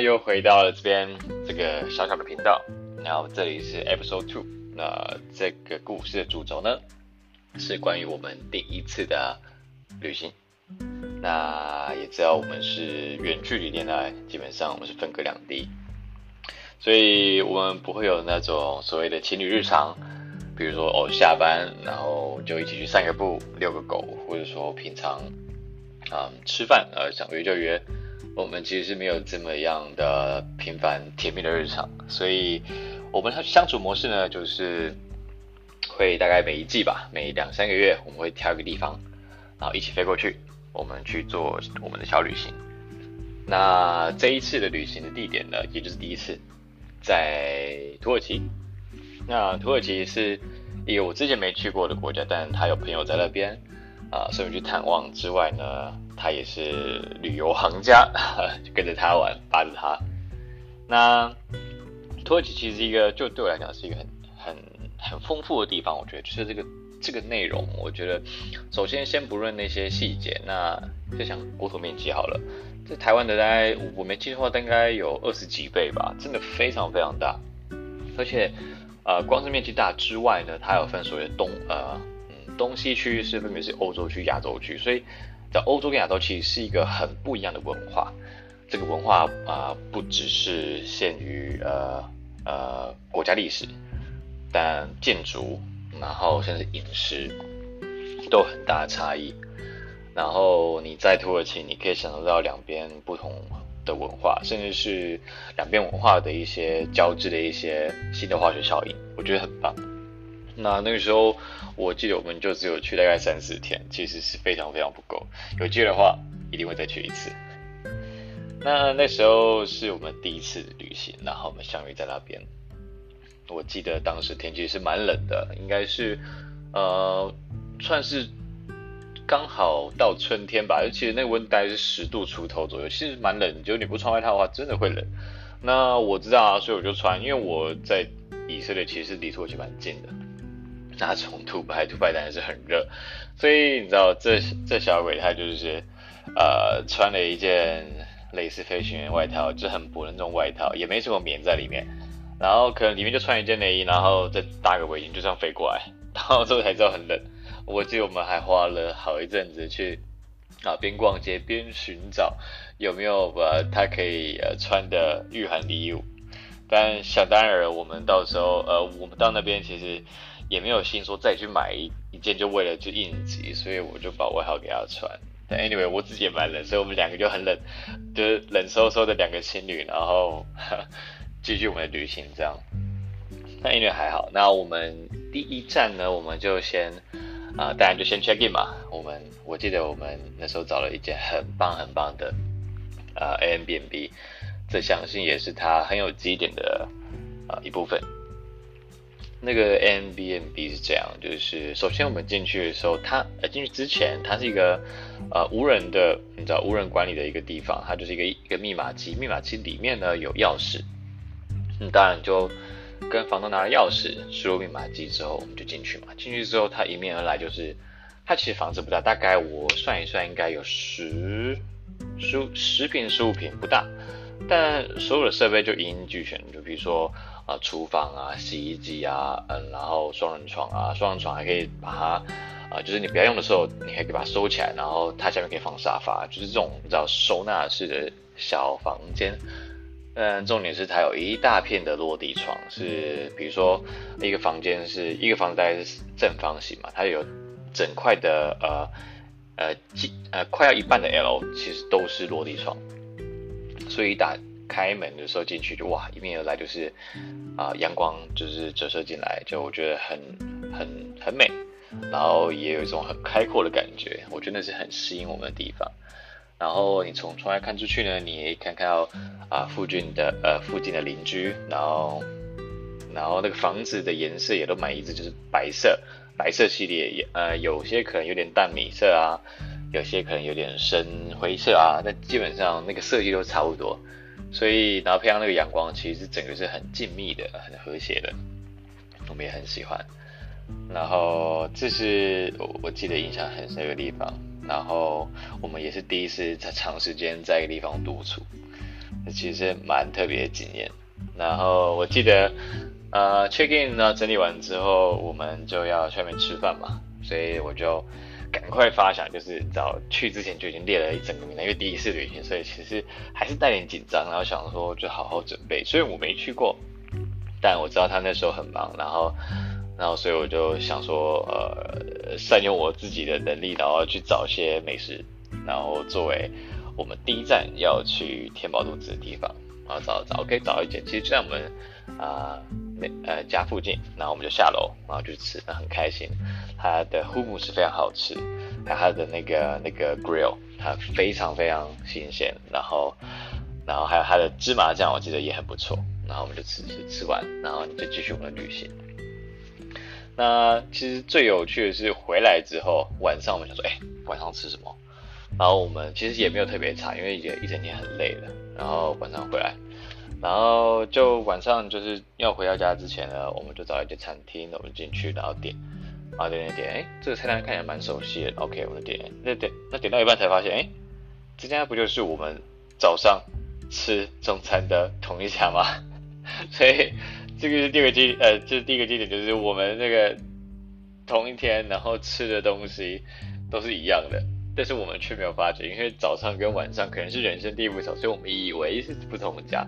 又回到了这边这个小小的频道，然后这里是 Episode Two。那这个故事的主轴呢，是关于我们第一次的旅行。那也知道我们是远距离恋爱，基本上我们是分隔两地，所以我们不会有那种所谓的情侣日常，比如说哦下班然后就一起去散个步、遛个狗，或者说平常啊吃饭呃想约就约。我们其实是没有这么样的平凡甜蜜的日常，所以我们相处模式呢，就是会大概每一季吧，每两三个月我们会挑一个地方，然后一起飞过去，我们去做我们的小旅行。那这一次的旅行的地点呢，也就是第一次在土耳其。那土耳其是一个我之前没去过的国家，但他有朋友在那边啊，所以去探望之外呢。他也是旅游行家，就 跟着他玩，扒着他。那土耳其其实一个，就对我来讲是一个很很很丰富的地方。我觉得就是这个这个内容，我觉得首先先不论那些细节，那就想国土面积好了，在台湾的大概我没记错，大概有二十几倍吧，真的非常非常大。而且呃，光是面积大之外呢，它有分所谓的东呃嗯东西区是分别是欧洲区、亚洲区，所以。在欧洲跟亚洲其实是一个很不一样的文化，这个文化啊不只是限于呃呃国家历史，但建筑，然后甚至饮食都有很大的差异。然后你在土耳其，你可以享受到两边不同的文化，甚至是两边文化的一些交织的一些新的化学效应，我觉得很棒。那那个时候。我记得我们就只有去大概三四天，其实是非常非常不够。有机会的话，一定会再去一次。那那时候是我们第一次旅行，然后我们相遇在那边。我记得当时天气是蛮冷的，应该是呃算是刚好到春天吧。而且那温度大概是十度出头左右，其实蛮冷。就你不穿外套的话，真的会冷。那我知道啊，所以我就穿，因为我在以色列其实离土耳其蛮近的。那从土拜，土拜当然是很热，所以你知道这这小鬼他就是呃穿了一件类似飞行员外套，就很薄的那种外套，也没什么棉在里面，然后可能里面就穿一件内衣，然后再搭个围巾就这样飞过来，然后之后才知道很冷。我记得我们还花了好一阵子去啊边逛街边寻找有没有把他可以呃穿的御寒衣物，但想当然我们到时候呃我们到那边其实。也没有心说再去买一一件，就为了去应急，所以我就把外套给他穿。但 anyway，我自己也蛮冷，所以我们两个就很冷，就是冷飕飕的两个情侣，然后 继续我们的旅行这样。那 anyway 还好。那我们第一站呢，我们就先啊，当然就先 check in 嘛。我们我记得我们那时候找了一间很棒很棒的啊 A M B N B，这相信也是它很有基点的啊一部分。那个 N B N B 是这样，就是首先我们进去的时候，它呃进去之前，它是一个呃无人的，你知道无人管理的一个地方，它就是一个一个密码机，密码机里面呢有钥匙，嗯，当然就跟房东拿了钥匙，输入密码机之后，我们就进去嘛。进去之后，它迎面而来就是，它其实房子不大，大概我算一算，应该有十十十平十五平不大，但所有的设备就一应俱全，就比如说。啊，厨房啊，洗衣机啊，嗯，然后双人床啊，双人床还可以把它，啊，就是你不要用的时候，你还可以把它收起来，然后它下面可以放沙发，就是这种你知道收纳式的小房间。嗯，重点是它有一大片的落地窗，是比如说一个房间是一个房子大概是正方形嘛，它有整块的呃呃几呃快要一半的 L 其实都是落地窗，所以打。开门的时候进去就哇，迎面而来就是啊阳光就是折射进来，就我觉得很很很美，然后也有一种很开阔的感觉，我觉得那是很吸引我们的地方。然后你从窗外看出去呢，你也看看到啊附近的呃附近的邻居，然后然后那个房子的颜色也都蛮一致，就是白色白色系列，也呃有些可能有点淡米色啊，有些可能有点深灰色啊，但基本上那个设计都差不多。所以，然后配上那个阳光，其实整个是很静谧的、很和谐的，我们也很喜欢。然后，这是我我记得印象很深的地方。然后，我们也是第一次在长时间在一个地方独处。其实蛮特别的经验。然后我记得，呃，check in 呢整理完之后，我们就要下面吃饭嘛，所以我就赶快发想，就是早去之前就已经列了一整个名单，因为第一次旅行，所以其实还是带点紧张，然后想说就好好准备。虽然我没去过，但我知道他那时候很忙，然后，然后所以我就想说，呃，善用我自己的能力，然后去找一些美食，然后作为我们第一站要去填饱肚子的地方。然后找找，OK，找一间，其实就在我们啊呃家附近，然后我们就下楼，然后就吃，那很开心。它的 HUM 是非常好吃，还有它的那个那个 grill，它非常非常新鲜。然后然后还有它的芝麻酱，我记得也很不错。然后我们就吃吃吃完，然后就继续我们的旅行。那其实最有趣的是回来之后，晚上我们想说，哎，晚上吃什么？然后我们其实也没有特别差，因为也一整天很累了。然后晚上回来，然后就晚上就是要回到家之前呢，我们就找一间餐厅，我们进去然后点，然后点点点，哎，这个菜单看起来蛮熟悉的，OK，我们点，那点那点到一半才发现，哎，这家不就是我们早上吃中餐的同一家吗？所以这个是第二个基，呃，这是第一个基点，就是我们那个同一天然后吃的东西都是一样的。但是我们却没有发觉，因为早上跟晚上可能是人生地不熟，所以我们以为是不同家，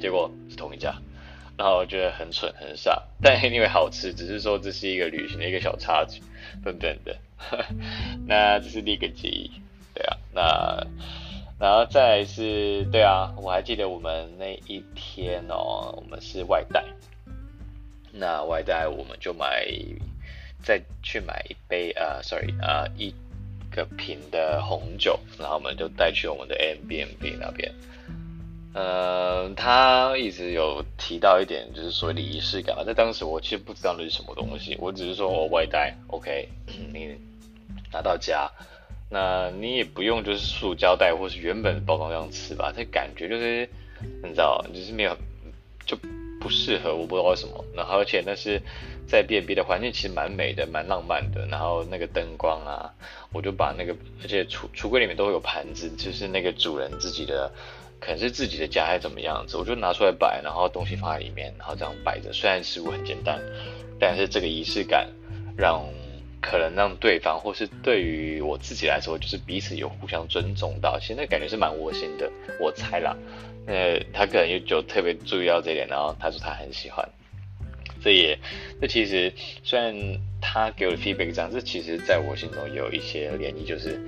结果是同一家，然后我觉得很蠢很傻，但因为好吃，只是说这是一个旅行的一个小插曲，等等的。那这是第一个记忆，对啊，那然后再是，对啊，我还记得我们那一天哦，我们是外带，那外带我们就买，再去买一杯呃，sorry 啊一。个瓶的红酒，然后我们就带去我们的 MBMB 那边。嗯，他一直有提到一点，就是所谓的仪式感嘛。在当时我其实不知道那是什么东西，我只是说我外带，OK，你拿到家，那你也不用就是塑胶袋或是原本的包装这样吃吧，这感觉就是你知道，就是没有就不适合，我不知道为什么。然后而且那是。在 B&B 的环境其实蛮美的，蛮浪漫的。然后那个灯光啊，我就把那个，而且橱橱柜里面都会有盘子，就是那个主人自己的，可能是自己的家还怎么样子，我就拿出来摆，然后东西放在里面，然后这样摆着。虽然食物很简单，但是这个仪式感让可能让对方或是对于我自己来说，就是彼此有互相尊重到，其实那感觉是蛮窝心的。我猜啦，呃，他可能就就特别注意到这点，然后他说他很喜欢。这也，这其实虽然他给我的 feedback 这样，这其实在我心中也有一些涟漪，就是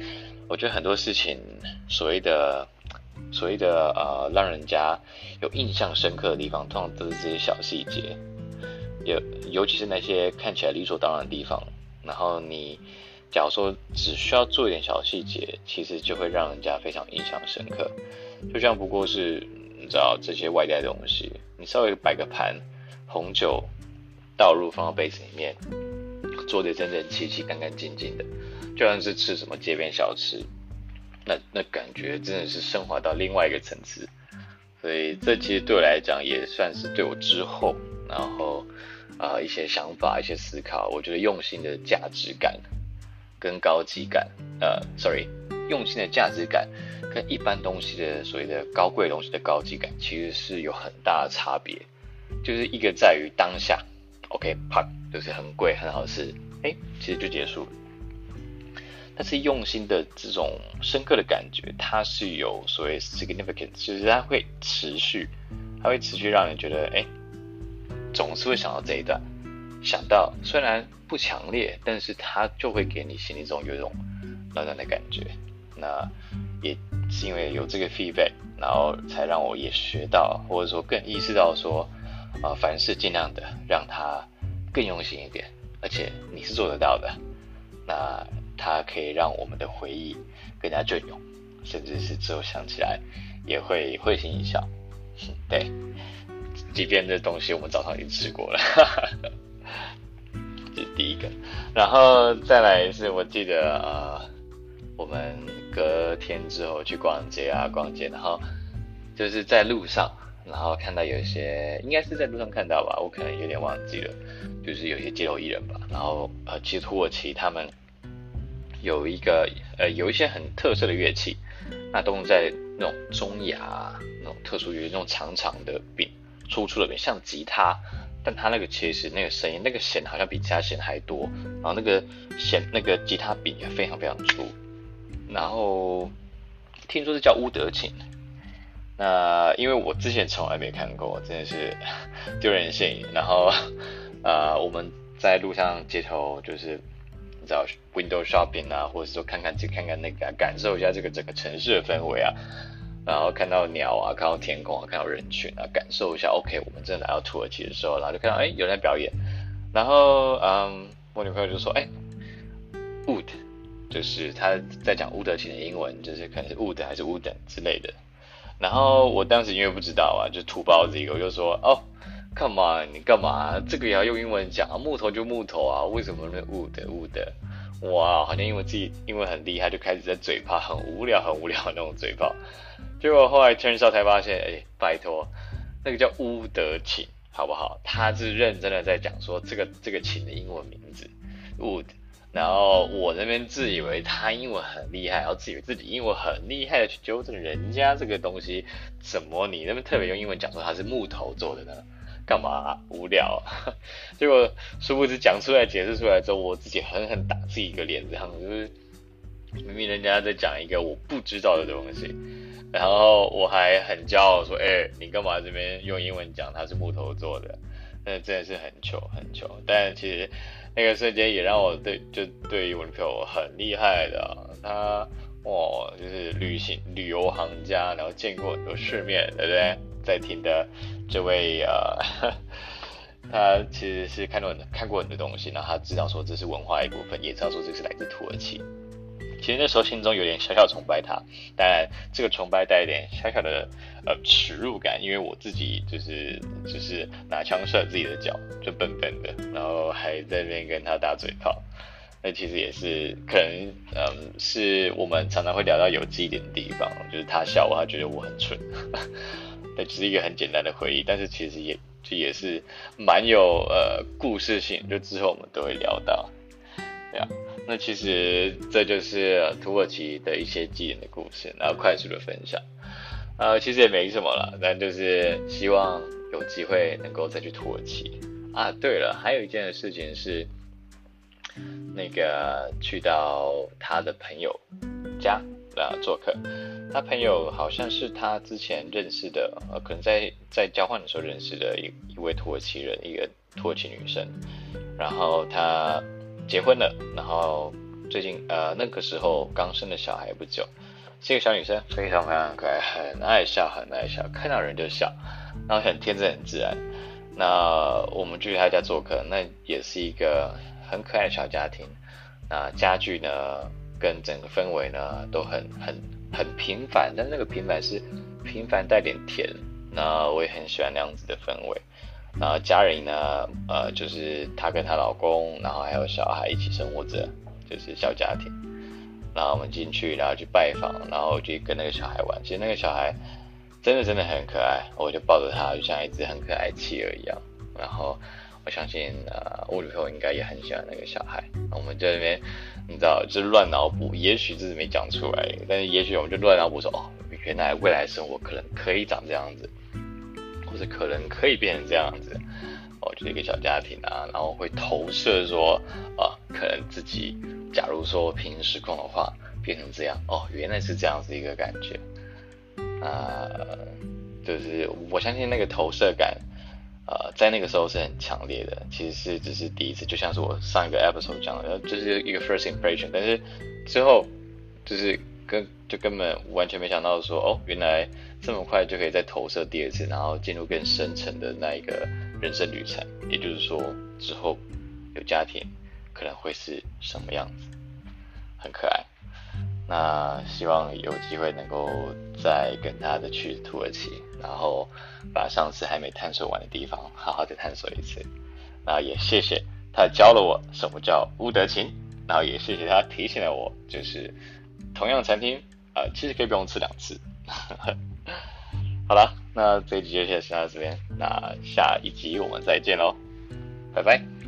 我觉得很多事情，所谓的所谓的呃，让人家有印象深刻的地方，通常都是这些小细节，尤尤其是那些看起来理所当然的地方，然后你假如说只需要做一点小细节，其实就会让人家非常印象深刻。就像不过是你知道这些外带东西，你稍微摆个盘，红酒。倒入放到杯子里面，做的整整齐齐、干干净净的，就算是吃什么街边小吃，那那感觉真的是升华到另外一个层次。所以这其实对我来讲也算是对我之后，然后啊一些想法、一些思考，我觉得用心的价值感跟高级感，呃，sorry，用心的价值感跟一般东西的所谓的高贵东西的高级感，其实是有很大的差别，就是一个在于当下。OK，啪，就是很贵很好吃，哎，其实就结束了。但是用心的这种深刻的感觉，它是有所谓 significance，就是它会持续，它会持续让人觉得，哎，总是会想到这一段，想到虽然不强烈，但是它就会给你心里中有一种暖暖的感觉。那也是因为有这个 feedback，然后才让我也学到，或者说更意识到说。啊，凡事尽量的让他更用心一点，而且你是做得到的，那它可以让我们的回忆更加隽永，甚至是之后想起来也会会心一笑。对，即便这东西我们早上已经吃过了，这是第一个。然后再来是我记得呃，我们隔天之后去逛街啊，逛街，然后就是在路上。然后看到有一些，应该是在路上看到吧，我可能有点忘记了，就是有些街头艺人吧。然后呃，其实土耳其他们有一个呃有一些很特色的乐器，那都在那种中牙那种特殊于那种长长的柄，粗粗的柄，像吉他，但它那个其实那个声音那个弦好像比其他弦还多，然后那个弦那个吉他柄也非常非常粗，然后听说是叫乌德琴。那因为我之前从来没看过，真的是 丢人现眼。然后，呃，我们在路上街头就是你知道 window shopping 啊，或者说看看这看看那个，感受一下这个整个城市的氛围啊。然后看到鸟啊，看到天空啊，看到人群啊，感受一下。OK，我们真的来到土耳其的时候，然后就看到哎有人在表演。然后嗯，我女朋友就说哎，wood，就是他在讲乌德琴的英文，就是可能是 wood 还是 wooden 之类的。然后我当时因为不知道啊，就土包子一个，我就说哦干嘛你干嘛？这个也要用英文讲啊？木头就木头啊，为什么呢？wood wood，哇，好像因为自己英文很厉害，就开始在嘴炮，很无聊很无聊那种嘴炮。结果后来 turn 上才发现，哎，拜托，那个叫乌德琴，好不好？他是认真的在讲说这个这个琴的英文名字，wood。然后我那边自以为他英文很厉害，然后自以为自己英文很厉害的去纠正人家这个东西，怎么你那边特别用英文讲说它是木头做的呢？干嘛无聊？结果殊不知讲出来解释出来之后，我自己狠狠打自己一个脸，这样子就是明明人家在讲一个我不知道的东西，然后我还很骄傲说，哎，你干嘛这边用英文讲它是木头做的？那真的是很糗很糗，但其实。那个瞬间也让我对就对于我女朋友很厉害的，她哇就是旅行旅游行家，然后见过很多世面，对不对？在听的这位呃，他其实是看到很看过很多东西，然后他知道说这是文化一部分，也知道说这是来自土耳其。其实那时候心中有点小小崇拜他，当然这个崇拜带一点小小的呃耻辱感，因为我自己就是就是拿枪射自己的脚，就笨笨的，然后还在那边跟他打嘴炮，那其实也是可能嗯是我们常常会聊到有记忆点的地方，就是他笑我，他觉得我很蠢，那只是一个很简单的回忆，但是其实也就也是蛮有呃故事性，就之后我们都会聊到，对啊。那其实这就是土耳其的一些基点的故事，然后快速的分享。呃，其实也没什么了，但就是希望有机会能够再去土耳其啊。对了，还有一件事情是，那个去到他的朋友家啊做客，他朋友好像是他之前认识的，呃，可能在在交换的时候认识的一一位土耳其人，一个土耳其女生，然后他。结婚了，然后最近呃那个时候刚生了小孩不久，是一个小女生，非常非常可爱，很爱笑，很爱笑，看到人就笑，然后很天真很自然。那我们去他家做客，那也是一个很可爱的小家庭。那家具呢，跟整个氛围呢都很很很平凡，但那个平凡是平凡带点甜。那我也很喜欢那样子的氛围。然后家人呢，呃，就是她跟她老公，然后还有小孩一起生活着，就是小家庭。然后我们进去，然后去拜访，然后就跟那个小孩玩。其实那个小孩真的真的很可爱，我就抱着他，就像一只很可爱企鹅一样。然后我相信，呃，我女朋友应该也很喜欢那个小孩。我们在那边，你知道，就是乱脑补，也许自己没讲出来，但是也许我们就乱脑补说，哦，原来未来生活可能可以长这样子。或者可能可以变成这样子，哦，就是一个小家庭啊，然后会投射说，啊，可能自己假如说平行时空的话，变成这样，哦，原来是这样子一个感觉，啊，就是我相信那个投射感，呃，在那个时候是很强烈的，其实是只是第一次，就像是我上一个 episode 讲的，就是一个 first impression，但是之后就是跟就根本完全没想到说，哦，原来。这么快就可以再投射第二次，然后进入更深层的那一个人生旅程。也就是说，之后有家庭可能会是什么样子，很可爱。那希望有机会能够再跟他的去土耳其，然后把上次还没探索完的地方好好的探索一次。那也谢谢他教了我什么叫乌德琴，然后也谢谢他提醒了我，就是同样餐厅啊，其实可以不用吃两次。好了，那这一集就先到这边，那下一集我们再见喽，拜拜。